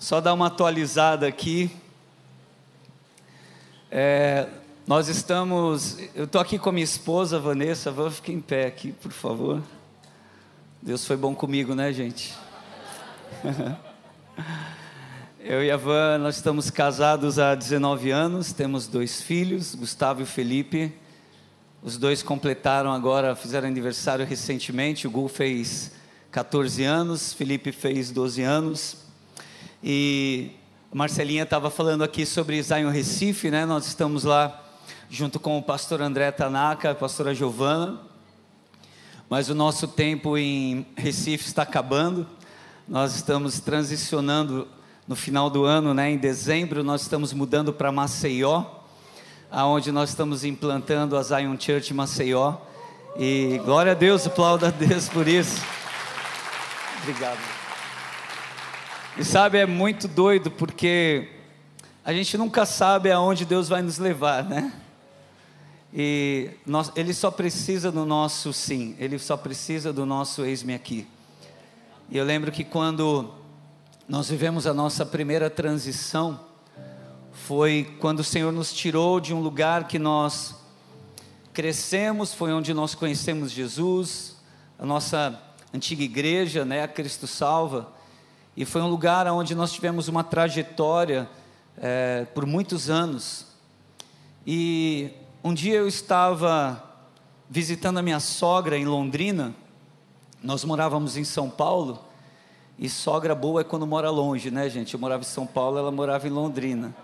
Só dar uma atualizada aqui. É, nós estamos. Eu estou aqui com a minha esposa, Vanessa. Vamos ficar em pé aqui, por favor. Deus foi bom comigo, né, gente? Eu e a Van, nós estamos casados há 19 anos, temos dois filhos, Gustavo e Felipe. Os dois completaram agora, fizeram aniversário recentemente. O Gu fez 14 anos, Felipe fez 12 anos. E Marcelinha estava falando aqui sobre Zion Recife, né? Nós estamos lá junto com o pastor André Tanaka, a pastora Giovana. Mas o nosso tempo em Recife está acabando. Nós estamos transicionando no final do ano, né? Em dezembro nós estamos mudando para Maceió, aonde nós estamos implantando a Zion Church Maceió. E glória a Deus, aplauda a Deus por isso. Obrigado. E sabe, é muito doido porque a gente nunca sabe aonde Deus vai nos levar, né? E nós, Ele só precisa do nosso sim, Ele só precisa do nosso eis-me aqui. E eu lembro que quando nós vivemos a nossa primeira transição, foi quando o Senhor nos tirou de um lugar que nós crescemos, foi onde nós conhecemos Jesus, a nossa antiga igreja, né, a Cristo Salva e foi um lugar onde nós tivemos uma trajetória é, por muitos anos. E um dia eu estava visitando a minha sogra em Londrina, nós morávamos em São Paulo, e sogra boa é quando mora longe, né, gente? Eu morava em São Paulo, ela morava em Londrina.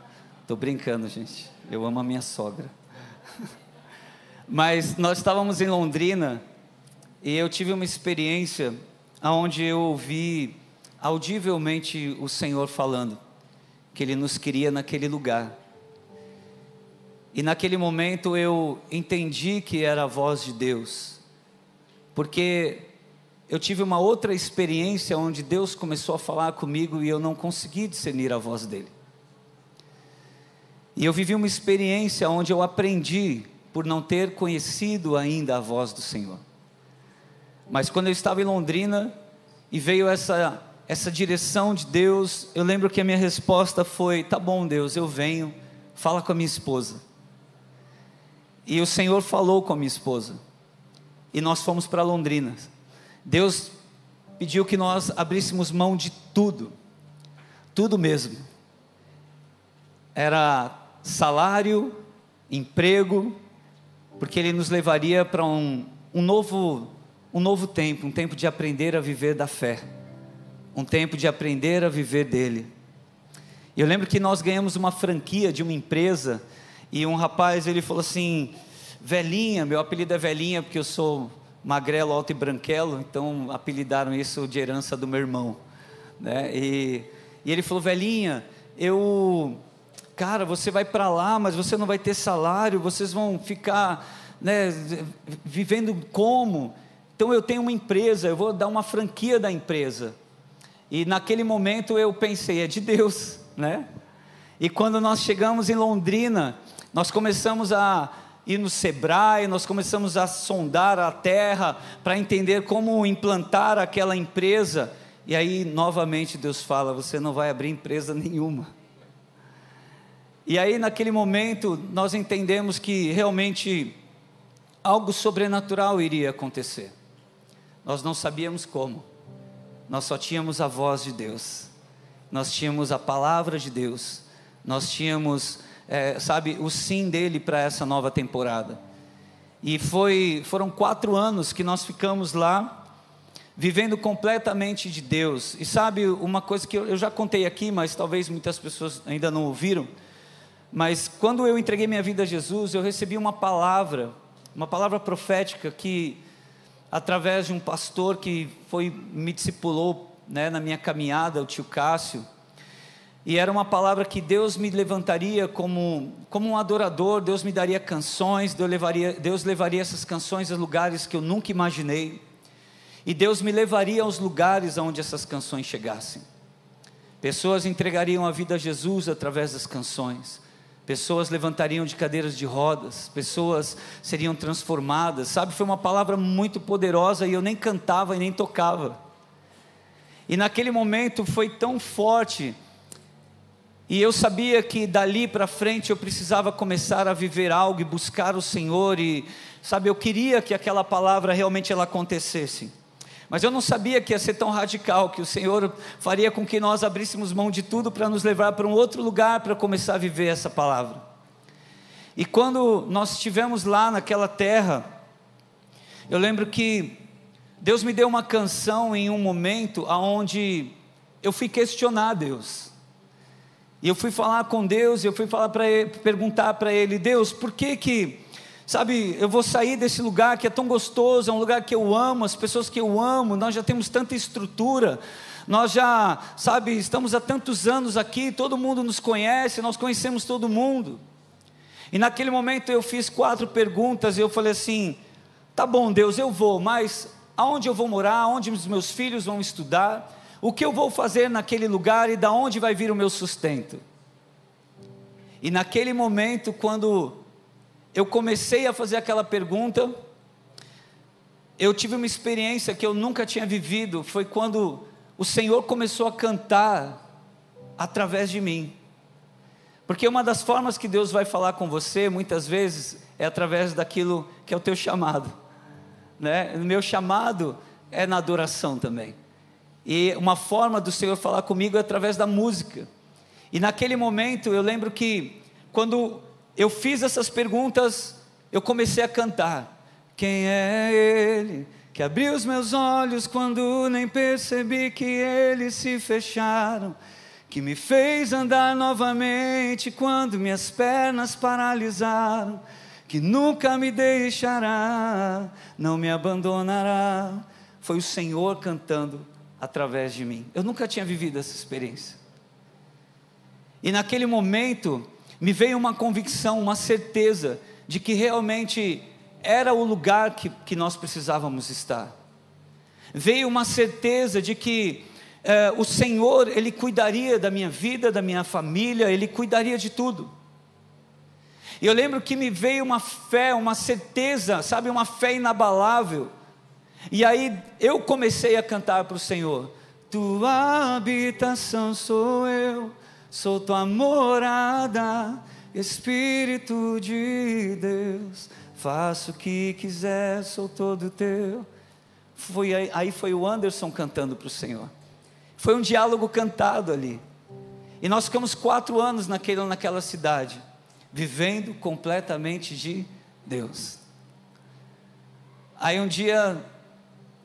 Estou brincando, gente. Eu amo a minha sogra. Mas nós estávamos em Londrina e eu tive uma experiência onde eu ouvi audivelmente o Senhor falando que Ele nos queria naquele lugar. E naquele momento eu entendi que era a voz de Deus, porque eu tive uma outra experiência onde Deus começou a falar comigo e eu não consegui discernir a voz dele. E eu vivi uma experiência onde eu aprendi por não ter conhecido ainda a voz do Senhor. Mas quando eu estava em Londrina e veio essa essa direção de Deus, eu lembro que a minha resposta foi: tá bom, Deus, eu venho, fala com a minha esposa. E o Senhor falou com a minha esposa, e nós fomos para Londrina. Deus pediu que nós abríssemos mão de tudo, tudo mesmo. Era salário, emprego, porque Ele nos levaria para um, um, novo, um novo tempo, um tempo de aprender a viver da fé um tempo de aprender a viver dele. Eu lembro que nós ganhamos uma franquia de uma empresa e um rapaz ele falou assim: Velhinha, meu apelido é Velhinha porque eu sou magrelo, alto e branquelo, então apelidaram isso de herança do meu irmão. Né? E, e ele falou: Velhinha, eu. Cara, você vai para lá, mas você não vai ter salário, vocês vão ficar né, vivendo como? Então eu tenho uma empresa, eu vou dar uma franquia da empresa. E naquele momento eu pensei, é de Deus, né? E quando nós chegamos em Londrina, nós começamos a ir no Sebrae, nós começamos a sondar a terra para entender como implantar aquela empresa. E aí, novamente, Deus fala: você não vai abrir empresa nenhuma. E aí, naquele momento, nós entendemos que realmente algo sobrenatural iria acontecer. Nós não sabíamos como nós só tínhamos a voz de Deus, nós tínhamos a palavra de Deus, nós tínhamos, é, sabe, o sim dele para essa nova temporada. E foi, foram quatro anos que nós ficamos lá, vivendo completamente de Deus. E sabe, uma coisa que eu, eu já contei aqui, mas talvez muitas pessoas ainda não ouviram. Mas quando eu entreguei minha vida a Jesus, eu recebi uma palavra, uma palavra profética que através de um pastor que foi me discipulou né, na minha caminhada, o tio Cássio. E era uma palavra que Deus me levantaria como, como um adorador, Deus me daria canções, Deus levaria, Deus levaria essas canções a lugares que eu nunca imaginei. E Deus me levaria aos lugares aonde essas canções chegassem. Pessoas entregariam a vida a Jesus através das canções pessoas levantariam de cadeiras de rodas, pessoas seriam transformadas, sabe? Foi uma palavra muito poderosa e eu nem cantava e nem tocava. E naquele momento foi tão forte E eu sabia que dali para frente eu precisava começar a viver algo e buscar o Senhor e sabe, eu queria que aquela palavra realmente ela acontecesse. Mas eu não sabia que ia ser tão radical, que o Senhor faria com que nós abríssemos mão de tudo para nos levar para um outro lugar para começar a viver essa palavra. E quando nós estivemos lá naquela terra, eu lembro que Deus me deu uma canção em um momento aonde eu fui questionar Deus. E eu fui falar com Deus, eu fui falar para perguntar para ele, Deus, por que que, sabe, eu vou sair desse lugar que é tão gostoso, é um lugar que eu amo, as pessoas que eu amo, nós já temos tanta estrutura, nós já, sabe, estamos há tantos anos aqui, todo mundo nos conhece, nós conhecemos todo mundo. E naquele momento eu fiz quatro perguntas e eu falei assim: tá bom, Deus, eu vou, mas aonde eu vou morar, aonde os meus filhos vão estudar, o que eu vou fazer naquele lugar e da onde vai vir o meu sustento. E naquele momento, quando eu comecei a fazer aquela pergunta, eu tive uma experiência que eu nunca tinha vivido, foi quando o Senhor começou a cantar através de mim. Porque uma das formas que Deus vai falar com você, muitas vezes, é através daquilo que é o teu chamado. Né? O meu chamado é na adoração também. E uma forma do Senhor falar comigo é através da música. E naquele momento eu lembro que quando eu fiz essas perguntas, eu comecei a cantar. Quem é Ele que abriu os meus olhos quando nem percebi que eles se fecharam? Que me fez andar novamente quando minhas pernas paralisaram? Que nunca me deixará, não me abandonará. Foi o Senhor cantando através de mim. Eu nunca tinha vivido essa experiência. E naquele momento me veio uma convicção, uma certeza de que realmente era o lugar que, que nós precisávamos estar. Veio uma certeza de que eh, o Senhor, Ele cuidaria da minha vida, da minha família, Ele cuidaria de tudo. E eu lembro que me veio uma fé, uma certeza, sabe, uma fé inabalável, e aí eu comecei a cantar para o Senhor: Tua habitação sou eu, sou tua morada, Espírito de Deus, faço o que quiser, sou todo teu. Foi aí, aí foi o Anderson cantando para o Senhor. Foi um diálogo cantado ali. E nós ficamos quatro anos naquele, naquela cidade, vivendo completamente de Deus. Aí um dia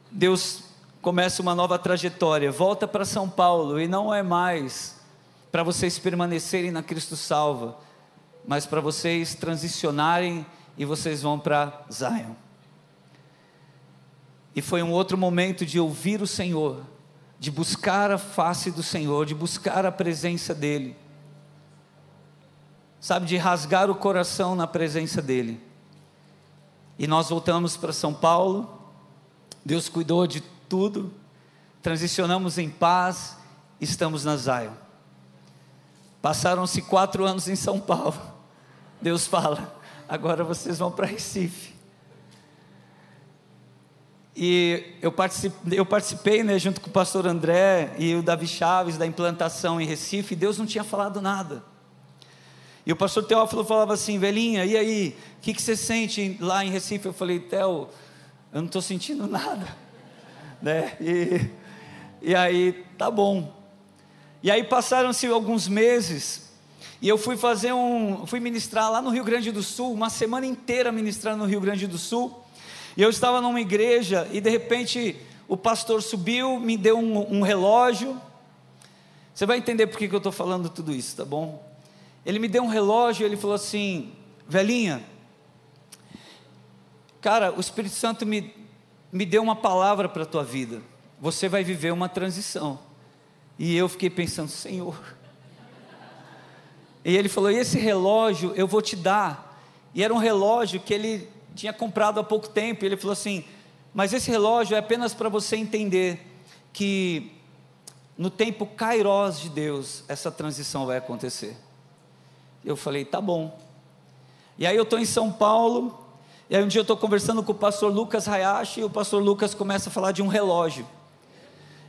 Deus começa uma nova trajetória, volta para São Paulo e não é mais para vocês permanecerem na Cristo Salva, mas para vocês transicionarem e vocês vão para Zion. E foi um outro momento de ouvir o Senhor, de buscar a face do Senhor, de buscar a presença dEle, sabe, de rasgar o coração na presença dEle. E nós voltamos para São Paulo, Deus cuidou de tudo, transicionamos em paz, estamos na Zion. Passaram-se quatro anos em São Paulo. Deus fala: agora vocês vão para Recife. E eu participei, eu participei né, junto com o pastor André e o Davi Chaves da implantação em Recife, e Deus não tinha falado nada. E o pastor Teófilo falava assim, velhinha, e aí, o que, que você sente lá em Recife? Eu falei, Theo, eu não estou sentindo nada, né? E, e aí, tá bom. E aí passaram-se alguns meses e eu fui fazer um, fui ministrar lá no Rio Grande do Sul, uma semana inteira ministrando no Rio Grande do Sul. E eu estava numa igreja e de repente o pastor subiu, me deu um, um relógio. Você vai entender por que, eu estou falando tudo isso, tá bom? Ele me deu um relógio e ele falou assim, velhinha, Cara, o Espírito Santo me, me deu uma palavra para a tua vida. Você vai viver uma transição. E eu fiquei pensando, Senhor. E ele falou: e esse relógio eu vou te dar. E era um relógio que ele tinha comprado há pouco tempo. E ele falou assim: mas esse relógio é apenas para você entender que no tempo kairós de Deus, essa transição vai acontecer. Eu falei: tá bom. E aí eu estou em São Paulo, e aí um dia eu estou conversando com o pastor Lucas Hayashi e o pastor Lucas começa a falar de um relógio.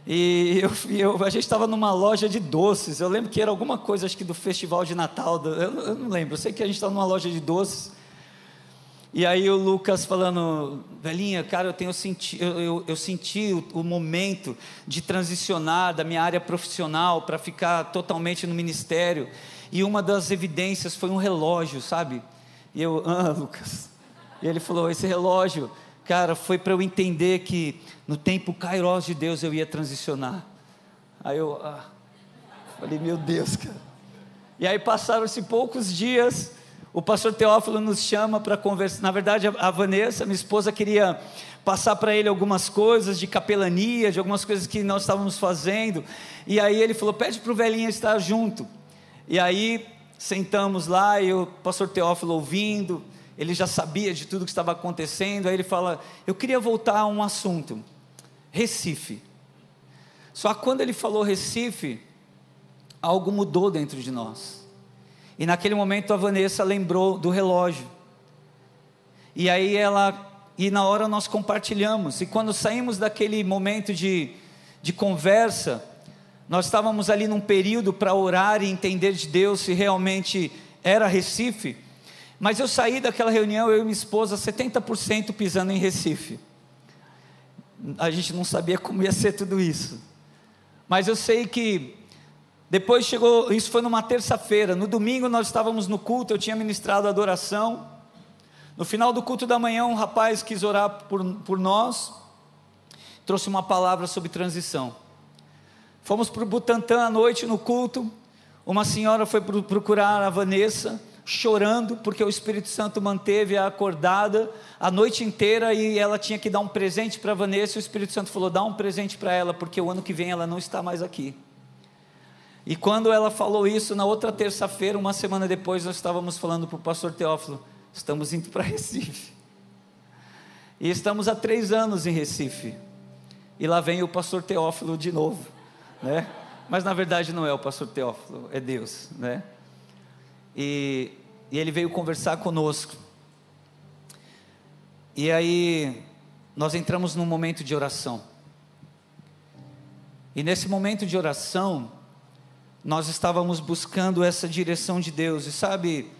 E eu, eu, a gente estava numa loja de doces. Eu lembro que era alguma coisa, acho que do festival de Natal. Do, eu, eu, não lembro. Eu sei que a gente estava numa loja de doces. E aí o Lucas falando, velhinha, cara, eu tenho senti, eu, eu, senti o, o, momento de transicionar da minha área profissional para ficar totalmente no ministério. E uma das evidências foi um relógio, sabe? E eu, ah, Lucas. E ele falou, esse relógio, cara, foi para eu entender que no tempo Kairos de Deus eu ia transicionar. Aí eu, ah, falei, meu Deus, cara. E aí passaram-se poucos dias o pastor Teófilo nos chama para conversar. Na verdade, a Vanessa, minha esposa, queria passar para ele algumas coisas de capelania, de algumas coisas que nós estávamos fazendo. E aí ele falou: pede para o velhinho estar junto. E aí sentamos lá e o pastor Teófilo ouvindo, ele já sabia de tudo que estava acontecendo. Aí ele fala: eu queria voltar a um assunto, Recife. Só que quando ele falou Recife, algo mudou dentro de nós. E naquele momento a Vanessa lembrou do relógio. E aí ela, e na hora nós compartilhamos. E quando saímos daquele momento de, de conversa, nós estávamos ali num período para orar e entender de Deus se realmente era Recife. Mas eu saí daquela reunião, eu e minha esposa, 70% pisando em Recife. A gente não sabia como ia ser tudo isso. Mas eu sei que depois chegou, isso foi numa terça-feira. No domingo nós estávamos no culto, eu tinha ministrado adoração. No final do culto da manhã, um rapaz quis orar por, por nós, trouxe uma palavra sobre transição. Fomos para o Butantã à noite no culto. Uma senhora foi procurar a Vanessa, chorando, porque o Espírito Santo manteve-a acordada a noite inteira e ela tinha que dar um presente para Vanessa. E o Espírito Santo falou: dá um presente para ela, porque o ano que vem ela não está mais aqui. E quando ela falou isso, na outra terça-feira, uma semana depois, nós estávamos falando para o pastor Teófilo: estamos indo para Recife. E estamos há três anos em Recife. E lá vem o pastor Teófilo de novo, né? Mas na verdade não é o pastor Teófilo, é Deus, né? E, e ele veio conversar conosco. E aí nós entramos num momento de oração. E nesse momento de oração, nós estávamos buscando essa direção de Deus. E sabe,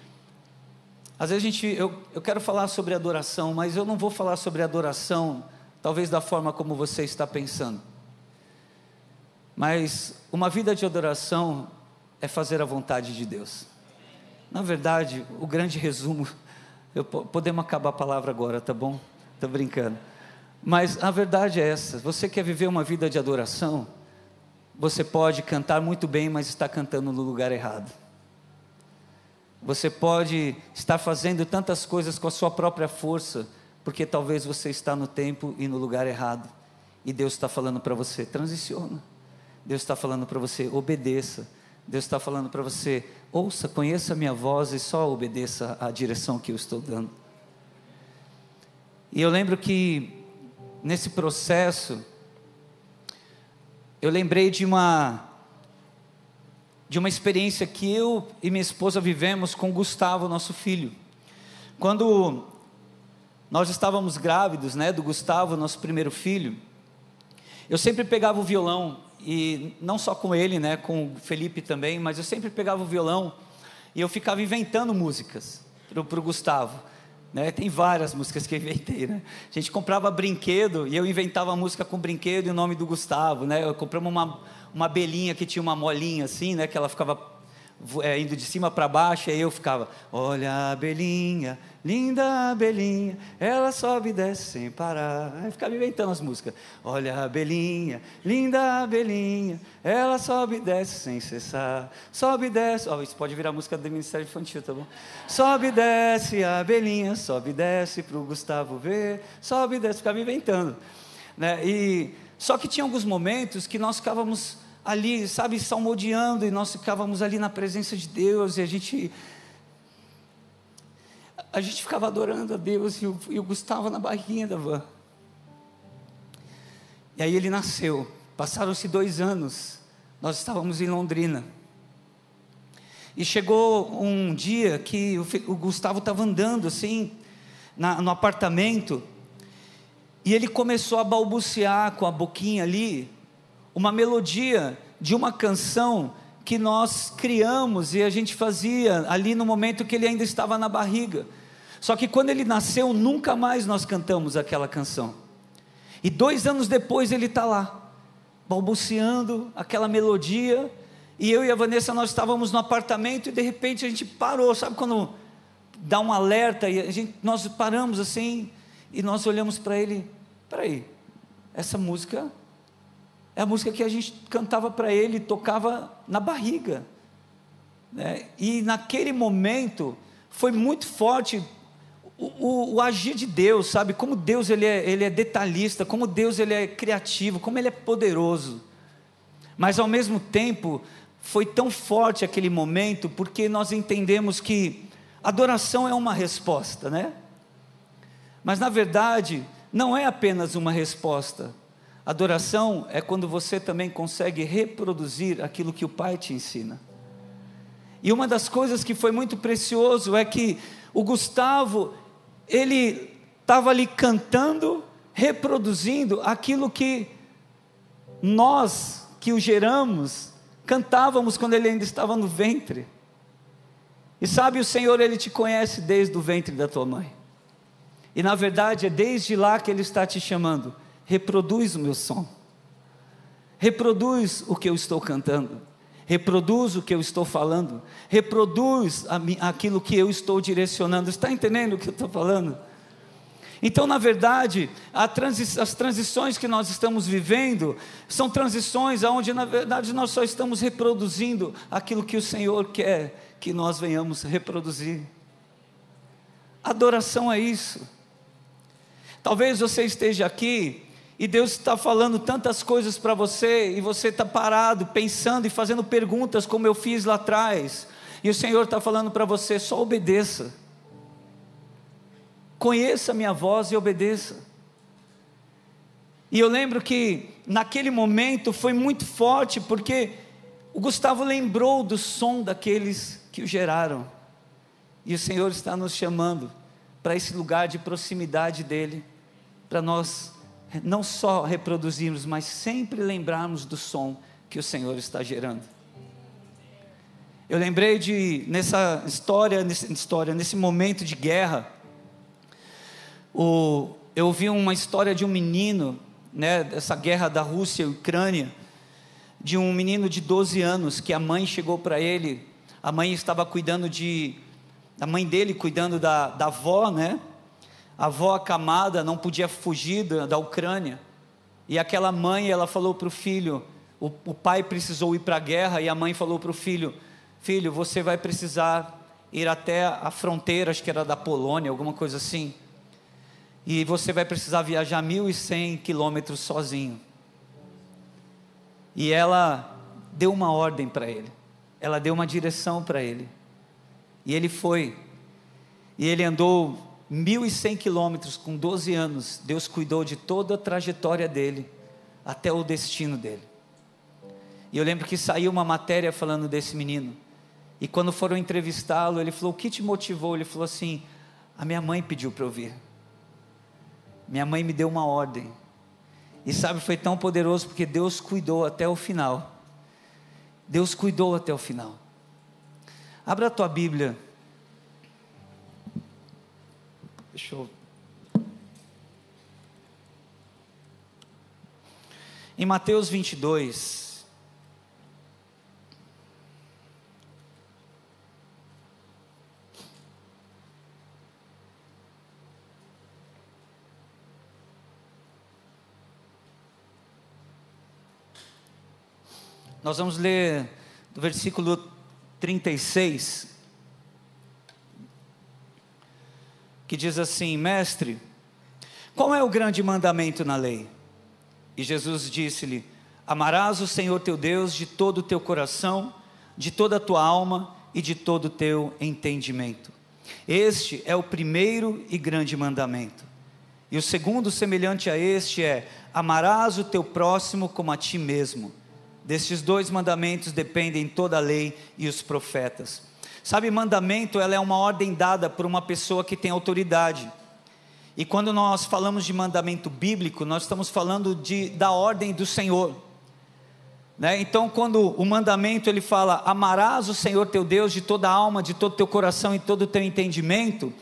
às vezes a gente, eu, eu quero falar sobre adoração, mas eu não vou falar sobre adoração, talvez da forma como você está pensando. Mas uma vida de adoração é fazer a vontade de Deus. Na verdade, o grande resumo, eu, podemos acabar a palavra agora, tá bom? Estou brincando. Mas a verdade é essa: você quer viver uma vida de adoração? Você pode cantar muito bem, mas está cantando no lugar errado. Você pode estar fazendo tantas coisas com a sua própria força, porque talvez você está no tempo e no lugar errado. E Deus está falando para você, transiciona. Deus está falando para você, obedeça. Deus está falando para você, ouça, conheça a minha voz e só obedeça à direção que eu estou dando. E eu lembro que nesse processo, eu lembrei de uma de uma experiência que eu e minha esposa vivemos com Gustavo, nosso filho. Quando nós estávamos grávidos, né, do Gustavo, nosso primeiro filho, eu sempre pegava o violão e não só com ele, né, com o Felipe também, mas eu sempre pegava o violão e eu ficava inventando músicas para o Gustavo. Né? Tem várias músicas que eu inventei, né? A gente comprava brinquedo e eu inventava música com brinquedo e o nome do Gustavo, né? Eu compramos uma, uma abelhinha que tinha uma molinha assim, né? Que ela ficava é, indo de cima para baixo, e aí eu ficava, olha a abelhinha, linda abelhinha, ela sobe e desce sem parar. Aí ficava inventando as músicas. Olha a abelhinha, linda abelhinha, ela sobe e desce sem cessar. Sobe e desce, oh, isso pode virar música do Ministério Infantil, tá bom? Sobe e desce a abelhinha, sobe e desce para o Gustavo ver, sobe e desce, ficava inventando. Né? E, só que tinha alguns momentos que nós ficávamos ali, sabe, salmodiando, e nós ficávamos ali na presença de Deus, e a gente. A gente ficava adorando a Deus, e o, e o Gustavo na barriguinha da van. E aí ele nasceu. Passaram-se dois anos, nós estávamos em Londrina. E chegou um dia que o, o Gustavo estava andando assim, na, no apartamento, e ele começou a balbuciar com a boquinha ali, uma melodia de uma canção que nós criamos e a gente fazia ali no momento que ele ainda estava na barriga. Só que quando ele nasceu, nunca mais nós cantamos aquela canção. E dois anos depois ele está lá, balbuciando aquela melodia. E eu e a Vanessa nós estávamos no apartamento e de repente a gente parou, sabe quando dá um alerta e a gente, nós paramos assim e nós olhamos para ele, peraí, essa música é a música que a gente cantava para ele, tocava na barriga. Né? E naquele momento foi muito forte o, o, o, agir de Deus, sabe? Como Deus ele é, ele é detalhista, como Deus ele é criativo, como ele é poderoso. Mas ao mesmo tempo foi tão forte aquele momento porque nós entendemos que adoração é uma resposta, né? Mas na verdade não é apenas uma resposta. Adoração é quando você também consegue reproduzir aquilo que o Pai te ensina. E uma das coisas que foi muito precioso é que o Gustavo, ele estava ali cantando, reproduzindo aquilo que nós que o geramos cantávamos quando ele ainda estava no ventre. E sabe, o Senhor, ele te conhece desde o ventre da tua mãe. E na verdade é desde lá que ele está te chamando reproduz o meu som, reproduz o que eu estou cantando, reproduz o que eu estou falando, reproduz aquilo que eu estou direcionando. Está entendendo o que eu estou falando? Então, na verdade, transi as transições que nós estamos vivendo são transições onde, na verdade, nós só estamos reproduzindo aquilo que o Senhor quer que nós venhamos reproduzir. Adoração é isso. Talvez você esteja aqui e Deus está falando tantas coisas para você, e você está parado, pensando e fazendo perguntas, como eu fiz lá atrás, e o Senhor está falando para você: só obedeça, conheça a minha voz e obedeça. E eu lembro que naquele momento foi muito forte, porque o Gustavo lembrou do som daqueles que o geraram, e o Senhor está nos chamando para esse lugar de proximidade dEle, para nós não só reproduzirmos, mas sempre lembrarmos do som que o Senhor está gerando. Eu lembrei de nessa história, nessa história, nesse momento de guerra, o, eu ouvi uma história de um menino, né, dessa guerra da Rússia e Ucrânia, de um menino de 12 anos que a mãe chegou para ele, a mãe estava cuidando de, a mãe dele cuidando da, da avó, né? A avó acamada não podia fugir da, Ucrânia. E aquela mãe, ela falou para o filho, o, o pai precisou ir para a guerra, e a mãe falou para o filho: Filho, você vai precisar ir até a fronteira, acho que era da Polônia, alguma coisa assim. E você vai precisar viajar 1.100 quilômetros sozinho. E ela deu uma ordem para ele, ela deu uma direção para ele. E ele foi. E ele andou 1.100 quilômetros com 12 anos, Deus cuidou de toda a trajetória dele, até o destino dele. E eu lembro que saiu uma matéria falando desse menino. E quando foram entrevistá-lo, ele falou: O que te motivou? Ele falou assim: A minha mãe pediu para eu vir. Minha mãe me deu uma ordem. E sabe, foi tão poderoso porque Deus cuidou até o final. Deus cuidou até o final. Abra a tua Bíblia Deixa eu. Em Mateus 22. Nós vamos ler do versículo 36 que diz assim: Mestre, qual é o grande mandamento na lei? E Jesus disse-lhe: Amarás o Senhor teu Deus de todo o teu coração, de toda a tua alma e de todo o teu entendimento. Este é o primeiro e grande mandamento. E o segundo, semelhante a este, é: Amarás o teu próximo como a ti mesmo. Destes dois mandamentos dependem toda a lei e os profetas. Sabe, mandamento ela é uma ordem dada por uma pessoa que tem autoridade. E quando nós falamos de mandamento bíblico, nós estamos falando de, da ordem do Senhor. Né? Então, quando o mandamento ele fala, amarás o Senhor teu Deus de toda a alma, de todo o teu coração e todo o teu entendimento,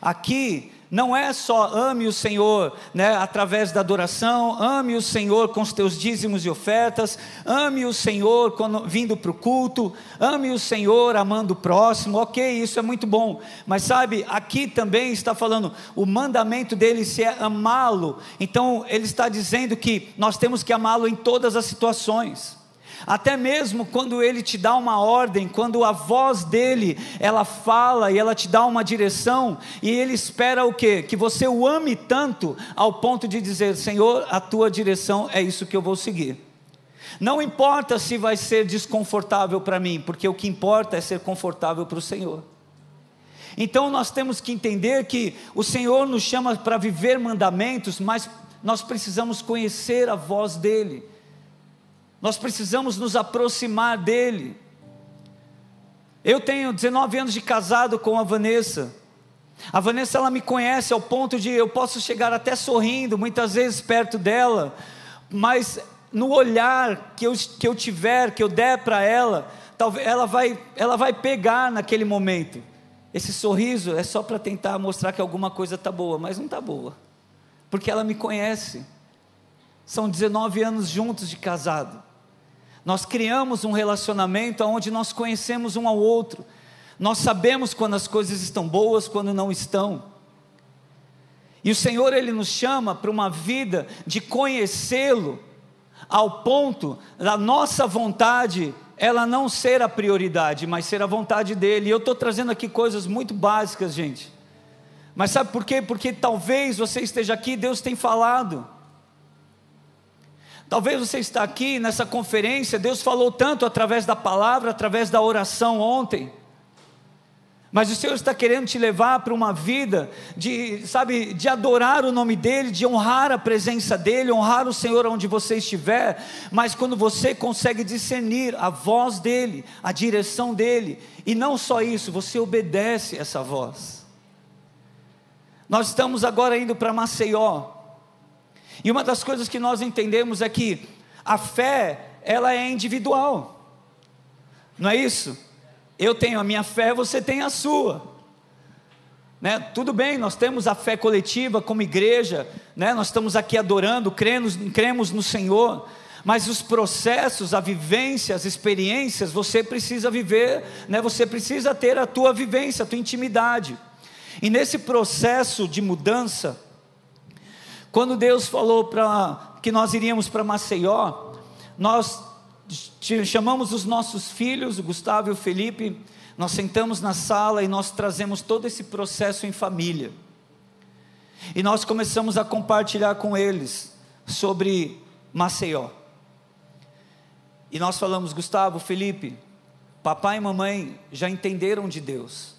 aqui não é só ame o Senhor né, através da adoração, ame o Senhor com os teus dízimos e ofertas, ame o Senhor quando, vindo para o culto, ame o Senhor amando o próximo, ok, isso é muito bom, mas sabe, aqui também está falando, o mandamento dele se é amá-lo, então ele está dizendo que nós temos que amá-lo em todas as situações. Até mesmo quando ele te dá uma ordem, quando a voz dele, ela fala e ela te dá uma direção, e ele espera o quê? Que você o ame tanto ao ponto de dizer: Senhor, a tua direção é isso que eu vou seguir. Não importa se vai ser desconfortável para mim, porque o que importa é ser confortável para o Senhor. Então nós temos que entender que o Senhor nos chama para viver mandamentos, mas nós precisamos conhecer a voz dEle. Nós precisamos nos aproximar dele. Eu tenho 19 anos de casado com a Vanessa. A Vanessa ela me conhece ao ponto de eu posso chegar até sorrindo, muitas vezes perto dela, mas no olhar que eu, que eu tiver, que eu der para ela, talvez ela vai, ela vai pegar naquele momento. Esse sorriso é só para tentar mostrar que alguma coisa está boa, mas não está boa, porque ela me conhece. São 19 anos juntos de casado. Nós criamos um relacionamento onde nós conhecemos um ao outro. Nós sabemos quando as coisas estão boas, quando não estão. E o Senhor ele nos chama para uma vida de conhecê-lo ao ponto da nossa vontade ela não ser a prioridade, mas ser a vontade dele. E eu estou trazendo aqui coisas muito básicas, gente. Mas sabe por quê? Porque talvez você esteja aqui, Deus tem falado. Talvez você está aqui nessa conferência, Deus falou tanto através da palavra, através da oração ontem. Mas o Senhor está querendo te levar para uma vida de, sabe, de adorar o nome dEle, de honrar a presença dEle, honrar o Senhor onde você estiver. Mas quando você consegue discernir a voz dEle, a direção dEle, e não só isso, você obedece essa voz. Nós estamos agora indo para Maceió. E uma das coisas que nós entendemos é que a fé, ela é individual. Não é isso? Eu tenho a minha fé, você tem a sua. Né? Tudo bem, nós temos a fé coletiva como igreja, né? nós estamos aqui adorando, cremos, cremos no Senhor, mas os processos, a vivência, as experiências, você precisa viver, né? você precisa ter a tua vivência, a tua intimidade. E nesse processo de mudança, quando Deus falou para que nós iríamos para Maceió, nós chamamos os nossos filhos, o Gustavo e o Felipe, nós sentamos na sala e nós trazemos todo esse processo em família. E nós começamos a compartilhar com eles sobre Maceió. E nós falamos, Gustavo, Felipe, papai e mamãe já entenderam de Deus.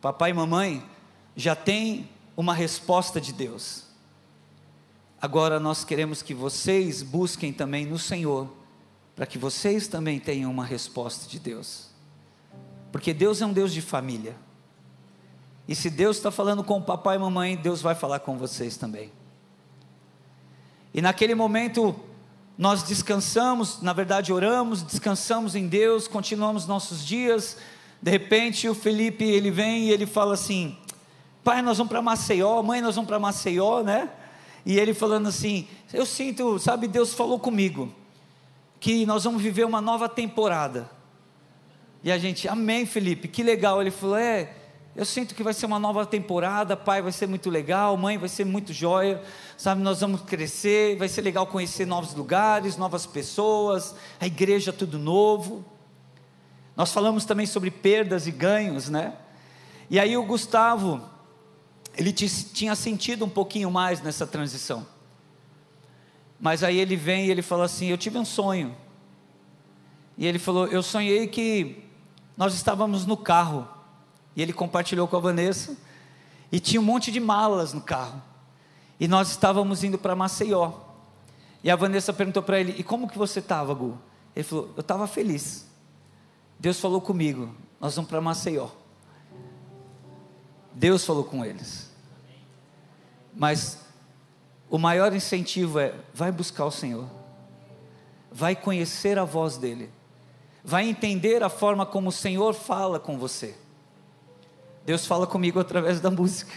Papai e mamãe já têm uma resposta de Deus. Agora nós queremos que vocês busquem também no Senhor, para que vocês também tenham uma resposta de Deus. Porque Deus é um Deus de família. E se Deus está falando com o papai e mamãe, Deus vai falar com vocês também. E naquele momento, nós descansamos, na verdade oramos, descansamos em Deus, continuamos nossos dias. De repente, o Felipe, ele vem e ele fala assim: Pai, nós vamos para Maceió, mãe, nós vamos para Maceió, né? E ele falando assim: Eu sinto, sabe, Deus falou comigo, que nós vamos viver uma nova temporada. E a gente, Amém, Felipe, que legal. Ele falou: É, eu sinto que vai ser uma nova temporada, pai vai ser muito legal, mãe vai ser muito joia, sabe? Nós vamos crescer, vai ser legal conhecer novos lugares, novas pessoas, a igreja tudo novo. Nós falamos também sobre perdas e ganhos, né? E aí o Gustavo, ele tinha sentido um pouquinho mais nessa transição. Mas aí ele vem e ele fala assim: Eu tive um sonho. E ele falou: Eu sonhei que nós estávamos no carro. E ele compartilhou com a Vanessa. E tinha um monte de malas no carro. E nós estávamos indo para Maceió. E a Vanessa perguntou para ele: E como que você estava, Gu? Ele falou: Eu estava feliz. Deus falou comigo: Nós vamos para Maceió. Deus falou com eles. Mas o maior incentivo é: vai buscar o Senhor. vai conhecer a voz dele, vai entender a forma como o Senhor fala com você. Deus fala comigo através da música.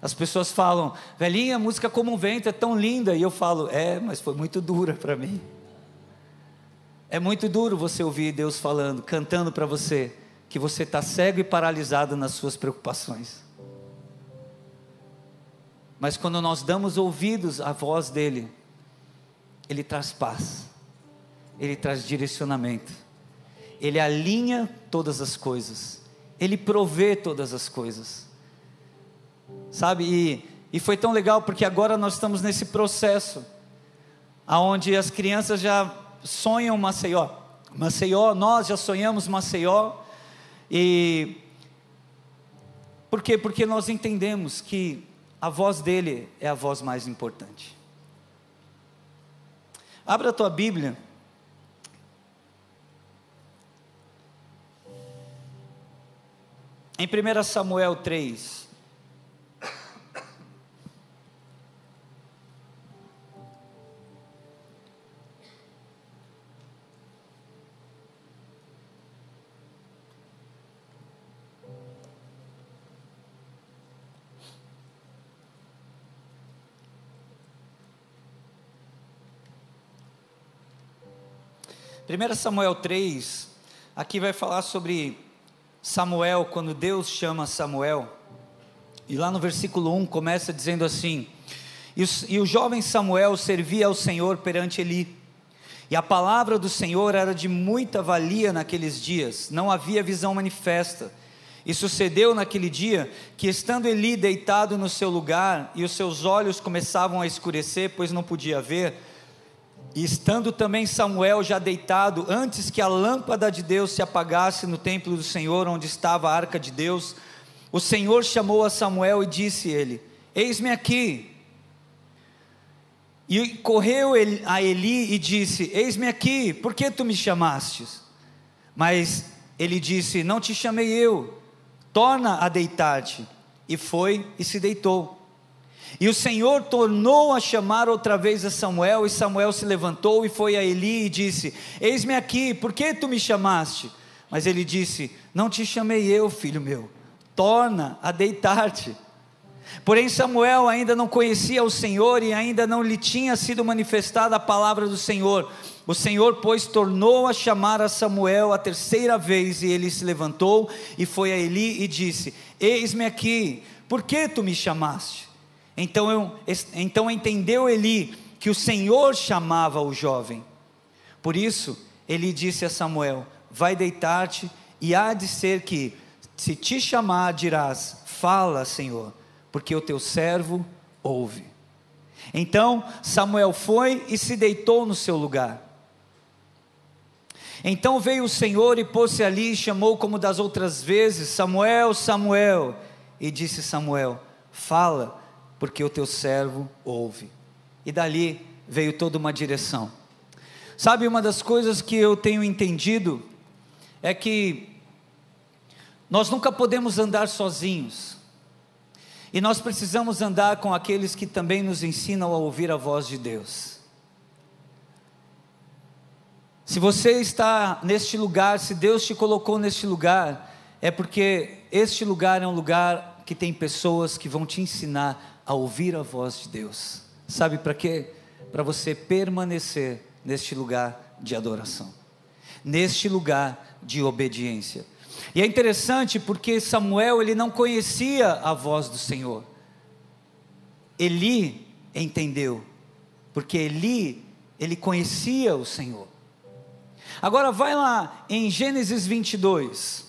As pessoas falam, velhinha, música como um vento é tão linda, e eu falo, é, mas foi muito dura para mim. É muito duro você ouvir Deus falando, cantando para você, que você está cego e paralisado nas suas preocupações. Mas quando nós damos ouvidos à voz dEle, Ele traz paz, Ele traz direcionamento, Ele alinha todas as coisas, Ele provê todas as coisas, sabe? E, e foi tão legal porque agora nós estamos nesse processo, aonde as crianças já sonham Maceió, Maceió, nós já sonhamos Maceió, e por quê? Porque nós entendemos que a voz dele é a voz mais importante. Abra a tua Bíblia. Em 1 Samuel 3. 1 Samuel 3, aqui vai falar sobre Samuel, quando Deus chama Samuel. E lá no versículo 1 começa dizendo assim: E o, e o jovem Samuel servia ao Senhor perante Eli. E a palavra do Senhor era de muita valia naqueles dias, não havia visão manifesta. E sucedeu naquele dia que, estando Eli deitado no seu lugar, e os seus olhos começavam a escurecer, pois não podia ver, e estando também Samuel já deitado, antes que a lâmpada de Deus se apagasse no templo do Senhor, onde estava a arca de Deus, o Senhor chamou a Samuel e disse ele: Eis-me aqui. E correu a Eli e disse: Eis-me aqui, por que tu me chamastes? Mas ele disse: Não te chamei eu, torna a deitar-te. E foi e se deitou. E o Senhor tornou a chamar outra vez a Samuel, e Samuel se levantou e foi a Eli e disse: Eis-me aqui, por que tu me chamaste? Mas ele disse: Não te chamei eu, filho meu, torna a deitar-te. Porém, Samuel ainda não conhecia o Senhor e ainda não lhe tinha sido manifestada a palavra do Senhor. O Senhor, pois, tornou a chamar a Samuel a terceira vez, e ele se levantou e foi a Eli e disse: Eis-me aqui, por que tu me chamaste? Então, eu, então entendeu Eli que o Senhor chamava o jovem. Por isso, ele disse a Samuel: Vai deitar-te, e há de ser que, se te chamar, dirás: Fala, Senhor, porque o teu servo ouve. Então Samuel foi e se deitou no seu lugar. Então veio o Senhor e pôs-se ali e chamou como das outras vezes: Samuel, Samuel. E disse Samuel: Fala, porque o teu servo ouve. E dali veio toda uma direção. Sabe, uma das coisas que eu tenho entendido é que nós nunca podemos andar sozinhos. E nós precisamos andar com aqueles que também nos ensinam a ouvir a voz de Deus. Se você está neste lugar, se Deus te colocou neste lugar, é porque este lugar é um lugar que tem pessoas que vão te ensinar a ouvir a voz de Deus. Sabe para quê? Para você permanecer neste lugar de adoração, neste lugar de obediência. E é interessante porque Samuel ele não conhecia a voz do Senhor. Eli entendeu, porque Eli ele conhecia o Senhor. Agora vai lá em Gênesis 22.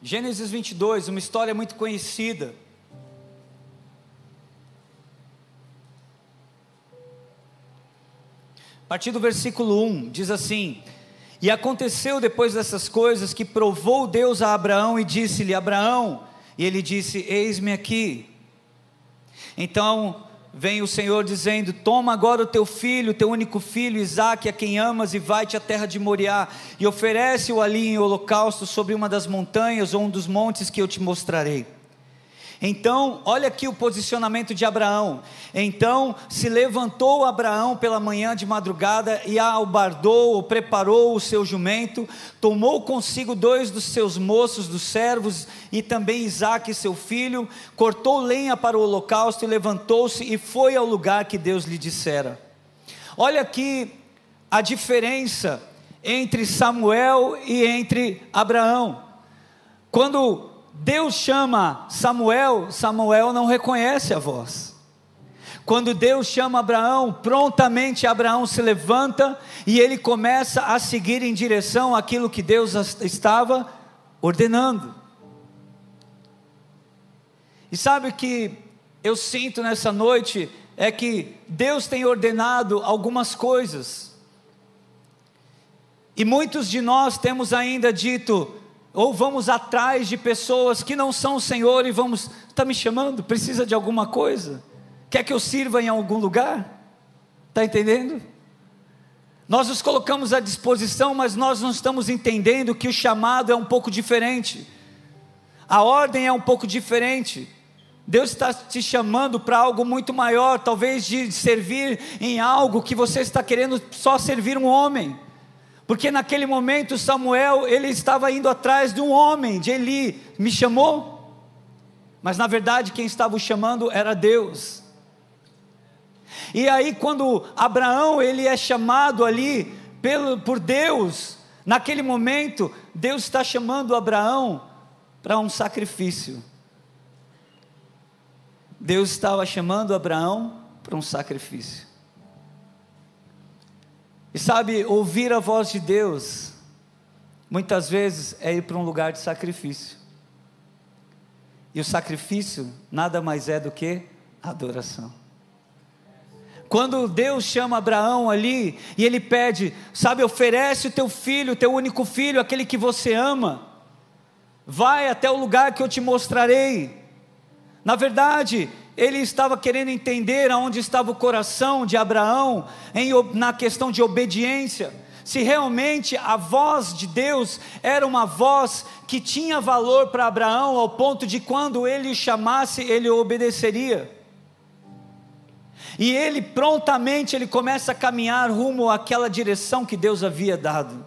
Gênesis 22, uma história muito conhecida. A partir do versículo 1, diz assim: E aconteceu depois dessas coisas que provou Deus a Abraão e disse-lhe: Abraão, e ele disse: Eis-me aqui. Então vem o Senhor dizendo: Toma agora o teu filho, teu único filho, Isaque, a quem amas, e vai-te à terra de Moriá, e oferece-o ali em holocausto sobre uma das montanhas ou um dos montes que eu te mostrarei. Então, olha aqui o posicionamento de Abraão. Então se levantou Abraão pela manhã de madrugada e albardou, preparou o seu jumento, tomou consigo dois dos seus moços, dos servos, e também Isaque, seu filho, cortou lenha para o holocausto e levantou-se e foi ao lugar que Deus lhe dissera. Olha aqui a diferença entre Samuel e entre Abraão. Quando Deus chama Samuel, Samuel não reconhece a voz. Quando Deus chama Abraão, prontamente Abraão se levanta e ele começa a seguir em direção àquilo que Deus estava ordenando. E sabe o que eu sinto nessa noite é que Deus tem ordenado algumas coisas. E muitos de nós temos ainda dito: ou vamos atrás de pessoas que não são o Senhor e vamos, está me chamando? Precisa de alguma coisa? Quer que eu sirva em algum lugar? Está entendendo? Nós nos colocamos à disposição, mas nós não estamos entendendo que o chamado é um pouco diferente, a ordem é um pouco diferente. Deus está te chamando para algo muito maior, talvez de servir em algo que você está querendo só servir um homem. Porque naquele momento Samuel, ele estava indo atrás de um homem, de Eli, me chamou. Mas na verdade quem estava o chamando era Deus. E aí quando Abraão, ele é chamado ali pelo, por Deus, naquele momento, Deus está chamando Abraão para um sacrifício. Deus estava chamando Abraão para um sacrifício. E sabe, ouvir a voz de Deus, muitas vezes é ir para um lugar de sacrifício. E o sacrifício nada mais é do que adoração. Quando Deus chama Abraão ali e ele pede, sabe, oferece o teu filho, o teu único filho, aquele que você ama, vai até o lugar que eu te mostrarei. Na verdade, ele estava querendo entender aonde estava o coração de Abraão em, na questão de obediência. Se realmente a voz de Deus era uma voz que tinha valor para Abraão, ao ponto de quando ele o chamasse, ele obedeceria. E ele prontamente ele começa a caminhar rumo àquela direção que Deus havia dado.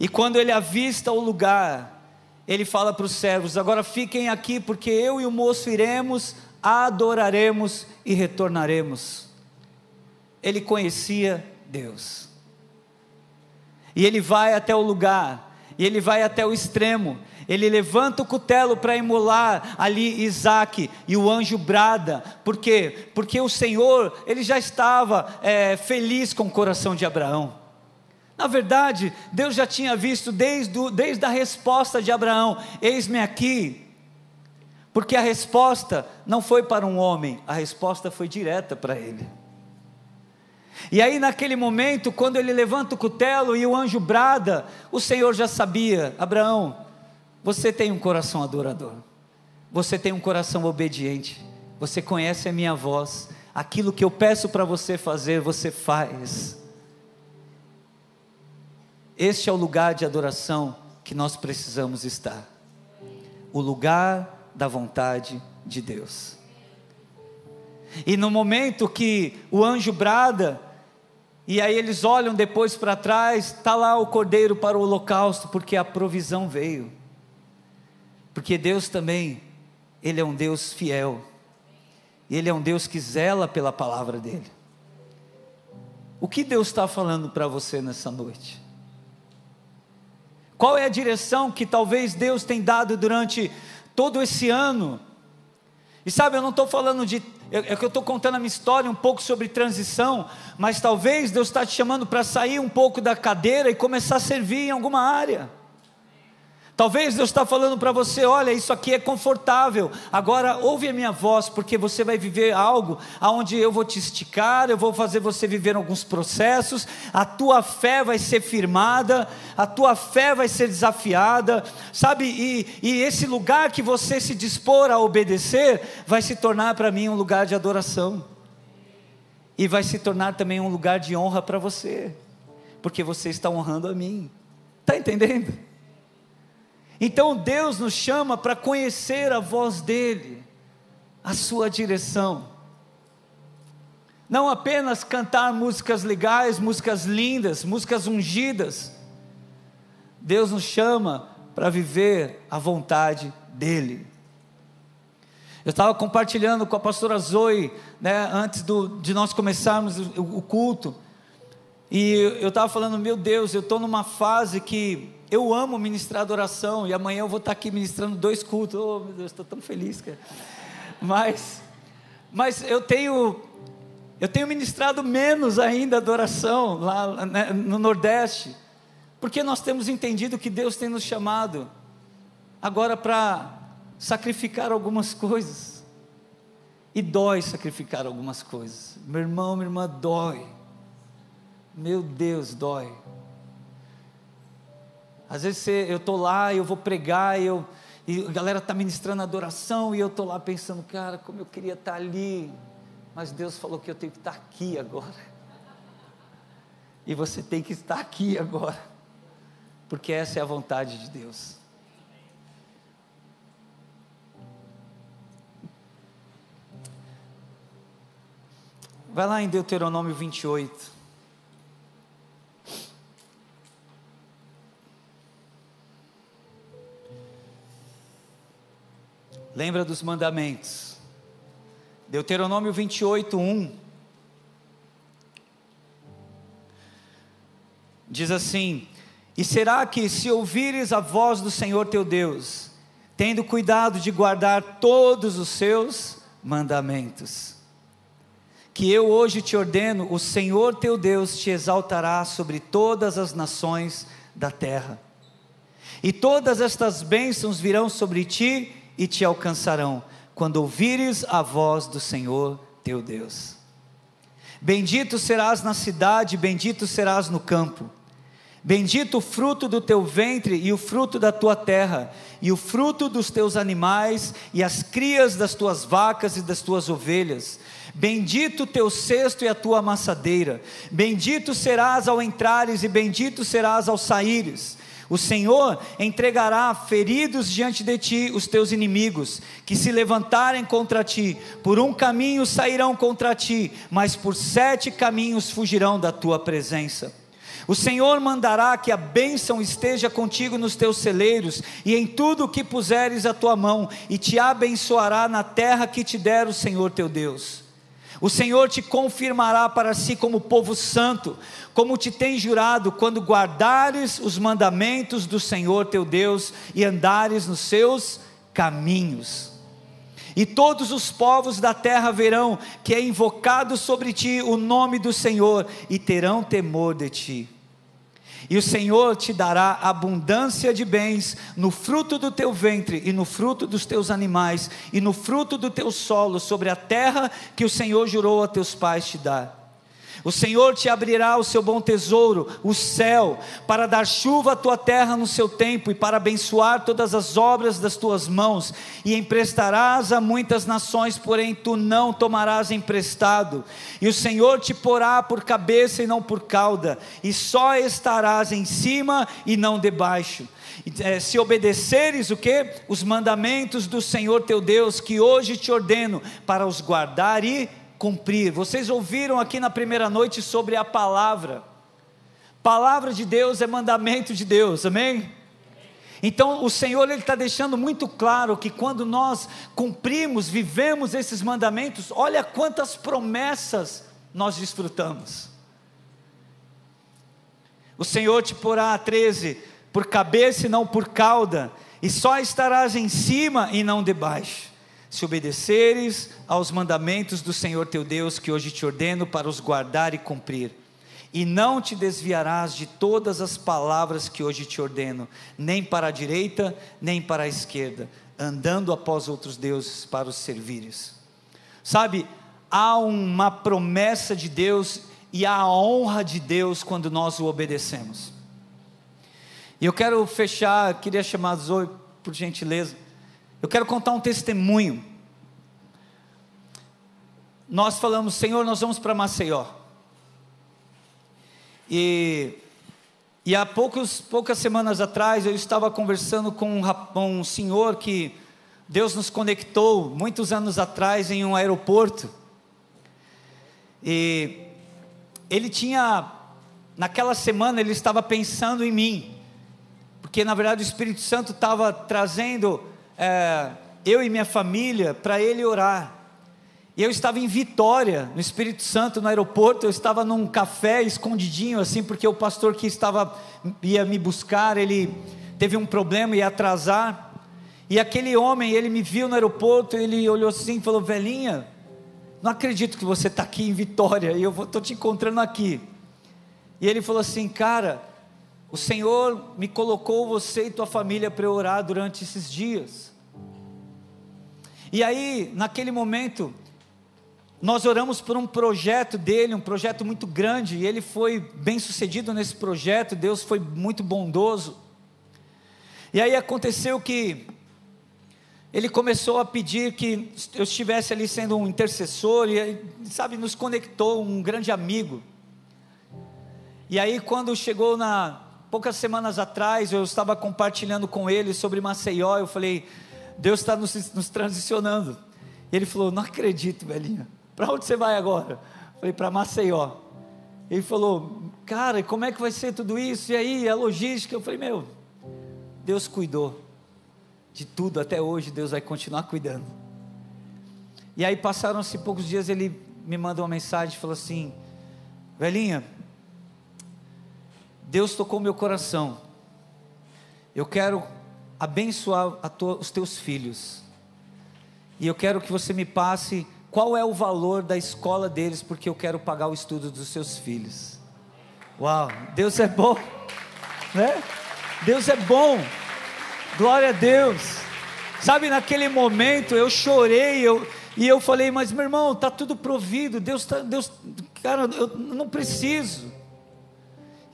E quando ele avista o lugar, ele fala para os servos: agora fiquem aqui, porque eu e o moço iremos, adoraremos e retornaremos. Ele conhecia Deus. E ele vai até o lugar, e ele vai até o extremo, ele levanta o cutelo para imolar ali Isaac, e o anjo brada, por quê? Porque o Senhor, ele já estava é, feliz com o coração de Abraão. Na verdade, Deus já tinha visto desde, desde a resposta de Abraão: Eis-me aqui. Porque a resposta não foi para um homem, a resposta foi direta para ele. E aí, naquele momento, quando ele levanta o cutelo e o anjo brada, o Senhor já sabia: Abraão, você tem um coração adorador, você tem um coração obediente, você conhece a minha voz, aquilo que eu peço para você fazer, você faz. Este é o lugar de adoração que nós precisamos estar. O lugar da vontade de Deus. E no momento que o anjo brada, e aí eles olham depois para trás, está lá o cordeiro para o holocausto, porque a provisão veio. Porque Deus também, Ele é um Deus fiel, Ele é um Deus que zela pela palavra dEle. O que Deus está falando para você nessa noite? Qual é a direção que talvez Deus tem dado durante todo esse ano? E sabe, eu não estou falando de. É que eu estou contando a minha história um pouco sobre transição, mas talvez Deus está te chamando para sair um pouco da cadeira e começar a servir em alguma área. Talvez Deus está falando para você: olha, isso aqui é confortável, agora ouve a minha voz, porque você vai viver algo onde eu vou te esticar, eu vou fazer você viver alguns processos, a tua fé vai ser firmada, a tua fé vai ser desafiada, sabe? E, e esse lugar que você se dispor a obedecer vai se tornar para mim um lugar de adoração, e vai se tornar também um lugar de honra para você, porque você está honrando a mim, está entendendo? Então Deus nos chama para conhecer a voz dEle, a sua direção. Não apenas cantar músicas legais, músicas lindas, músicas ungidas. Deus nos chama para viver a vontade dEle. Eu estava compartilhando com a pastora Zoe, né, antes do, de nós começarmos o, o culto, e eu estava falando, meu Deus, eu estou numa fase que eu amo ministrar adoração e amanhã eu vou estar aqui ministrando dois cultos. Oh, meu Deus, estou tão feliz, cara. Mas, mas eu tenho, eu tenho ministrado menos ainda adoração lá né, no Nordeste, porque nós temos entendido que Deus tem nos chamado agora para sacrificar algumas coisas. E dói sacrificar algumas coisas. Meu irmão, minha irmã, dói. Meu Deus, dói. Às vezes você, eu estou lá, eu vou pregar, eu, e a galera está ministrando adoração, e eu estou lá pensando, cara, como eu queria estar tá ali, mas Deus falou que eu tenho que estar tá aqui agora. E você tem que estar aqui agora, porque essa é a vontade de Deus. Vai lá em Deuteronômio 28. Lembra dos mandamentos. Deuteronômio 28, 1. Diz assim: E será que, se ouvires a voz do Senhor teu Deus, tendo cuidado de guardar todos os seus mandamentos, que eu hoje te ordeno, o Senhor teu Deus te exaltará sobre todas as nações da terra, e todas estas bênçãos virão sobre ti e te alcançarão quando ouvires a voz do Senhor teu Deus. Bendito serás na cidade, bendito serás no campo. Bendito o fruto do teu ventre e o fruto da tua terra, e o fruto dos teus animais, e as crias das tuas vacas e das tuas ovelhas. Bendito o teu cesto e a tua amassadeira. Bendito serás ao entrares, e bendito serás ao saíres. O Senhor entregará feridos diante de ti os teus inimigos, que se levantarem contra ti. Por um caminho sairão contra ti, mas por sete caminhos fugirão da tua presença. O Senhor mandará que a bênção esteja contigo nos teus celeiros e em tudo o que puseres a tua mão, e te abençoará na terra que te der o Senhor teu Deus. O Senhor te confirmará para si como povo santo, como te tem jurado, quando guardares os mandamentos do Senhor teu Deus e andares nos seus caminhos. E todos os povos da terra verão que é invocado sobre ti o nome do Senhor e terão temor de ti. E o Senhor te dará abundância de bens no fruto do teu ventre e no fruto dos teus animais e no fruto do teu solo sobre a terra que o Senhor jurou a teus pais te dar. O Senhor te abrirá o seu bom tesouro, o céu, para dar chuva à tua terra no seu tempo e para abençoar todas as obras das tuas mãos, e emprestarás a muitas nações, porém tu não tomarás emprestado. E o Senhor te porá por cabeça e não por cauda, e só estarás em cima e não debaixo. É, se obedeceres o que? Os mandamentos do Senhor teu Deus, que hoje te ordeno, para os guardar e cumprir. Vocês ouviram aqui na primeira noite sobre a palavra. Palavra de Deus é mandamento de Deus, amém? Então o Senhor ele está deixando muito claro que quando nós cumprimos, vivemos esses mandamentos, olha quantas promessas nós desfrutamos. O Senhor te porá a 13 por cabeça e não por cauda, e só estarás em cima e não debaixo se obedeceres aos mandamentos do Senhor teu Deus, que hoje te ordeno para os guardar e cumprir. e não te desviarás de todas as palavras que hoje te ordeno, nem para a direita, nem para a esquerda, andando após outros deuses para os servires. Sabe, há uma promessa de Deus e há a honra de Deus quando nós o obedecemos. E eu quero fechar, queria chamar Zoe, por gentileza. Eu quero contar um testemunho. Nós falamos, Senhor, nós vamos para Maceió. E, e há poucos, poucas semanas atrás eu estava conversando com um, um senhor que Deus nos conectou muitos anos atrás em um aeroporto. E ele tinha, naquela semana, ele estava pensando em mim, porque na verdade o Espírito Santo estava trazendo é, eu e minha família para ele orar. E eu estava em Vitória, no Espírito Santo, no aeroporto, eu estava num café escondidinho, assim, porque o pastor que estava, ia me buscar, ele teve um problema e atrasar. E aquele homem, ele me viu no aeroporto, ele olhou assim e falou: Velhinha, não acredito que você está aqui em Vitória e eu estou te encontrando aqui. E ele falou assim: Cara, o Senhor me colocou você e tua família para orar durante esses dias. E aí, naquele momento, nós oramos por um projeto dele, um projeto muito grande, e ele foi bem sucedido nesse projeto, Deus foi muito bondoso. E aí aconteceu que ele começou a pedir que eu estivesse ali sendo um intercessor, e sabe, nos conectou um grande amigo. E aí, quando chegou na poucas semanas atrás, eu estava compartilhando com ele sobre Maceió, eu falei, Deus está nos, nos transicionando. Ele falou, não acredito, velhinha. Para onde você vai agora? Falei, para Maceió. Ele falou, cara, como é que vai ser tudo isso? E aí, a logística? Eu falei, meu, Deus cuidou de tudo até hoje, Deus vai continuar cuidando. E aí passaram-se poucos dias, ele me manda uma mensagem falou assim: Velhinha, Deus tocou meu coração. Eu quero abençoar os teus filhos. E eu quero que você me passe qual é o valor da escola deles, porque eu quero pagar o estudo dos seus filhos. Uau, Deus é bom, né? Deus é bom, glória a Deus. Sabe, naquele momento eu chorei, eu, e eu falei, mas meu irmão, está tudo provido, Deus, tá, Deus, cara, eu não preciso.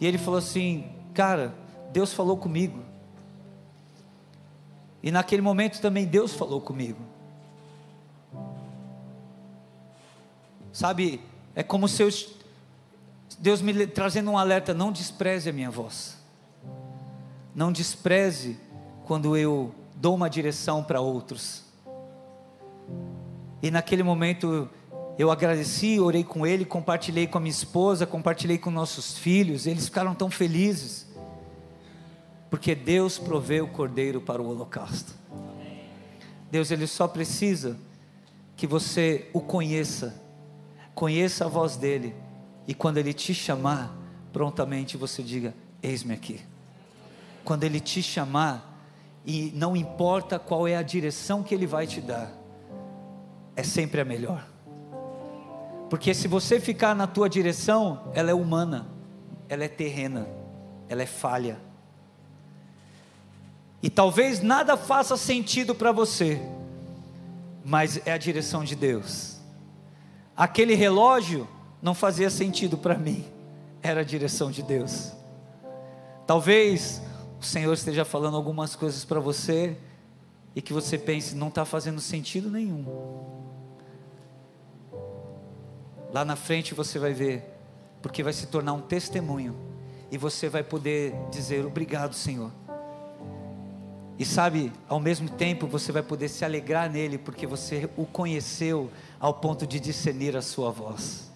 E ele falou assim, cara, Deus falou comigo. E naquele momento também Deus falou comigo. Sabe, é como se eu, Deus me trazendo um alerta: não despreze a minha voz. Não despreze quando eu dou uma direção para outros. E naquele momento eu agradeci, orei com ele, compartilhei com a minha esposa, compartilhei com nossos filhos, eles ficaram tão felizes, porque Deus proveu o cordeiro para o holocausto. Deus, ele só precisa que você o conheça conheça a voz dele, e quando ele te chamar, prontamente você diga: Eis-me aqui. Quando ele te chamar, e não importa qual é a direção que ele vai te dar, é sempre a melhor. Porque se você ficar na tua direção, ela é humana, ela é terrena, ela é falha. E talvez nada faça sentido para você, mas é a direção de Deus aquele relógio não fazia sentido para mim, era a direção de Deus. Talvez o Senhor esteja falando algumas coisas para você e que você pense, não está fazendo sentido nenhum. Lá na frente você vai ver, porque vai se tornar um testemunho e você vai poder dizer obrigado, Senhor. E sabe, ao mesmo tempo você vai poder se alegrar nele, porque você o conheceu ao ponto de discernir a sua voz.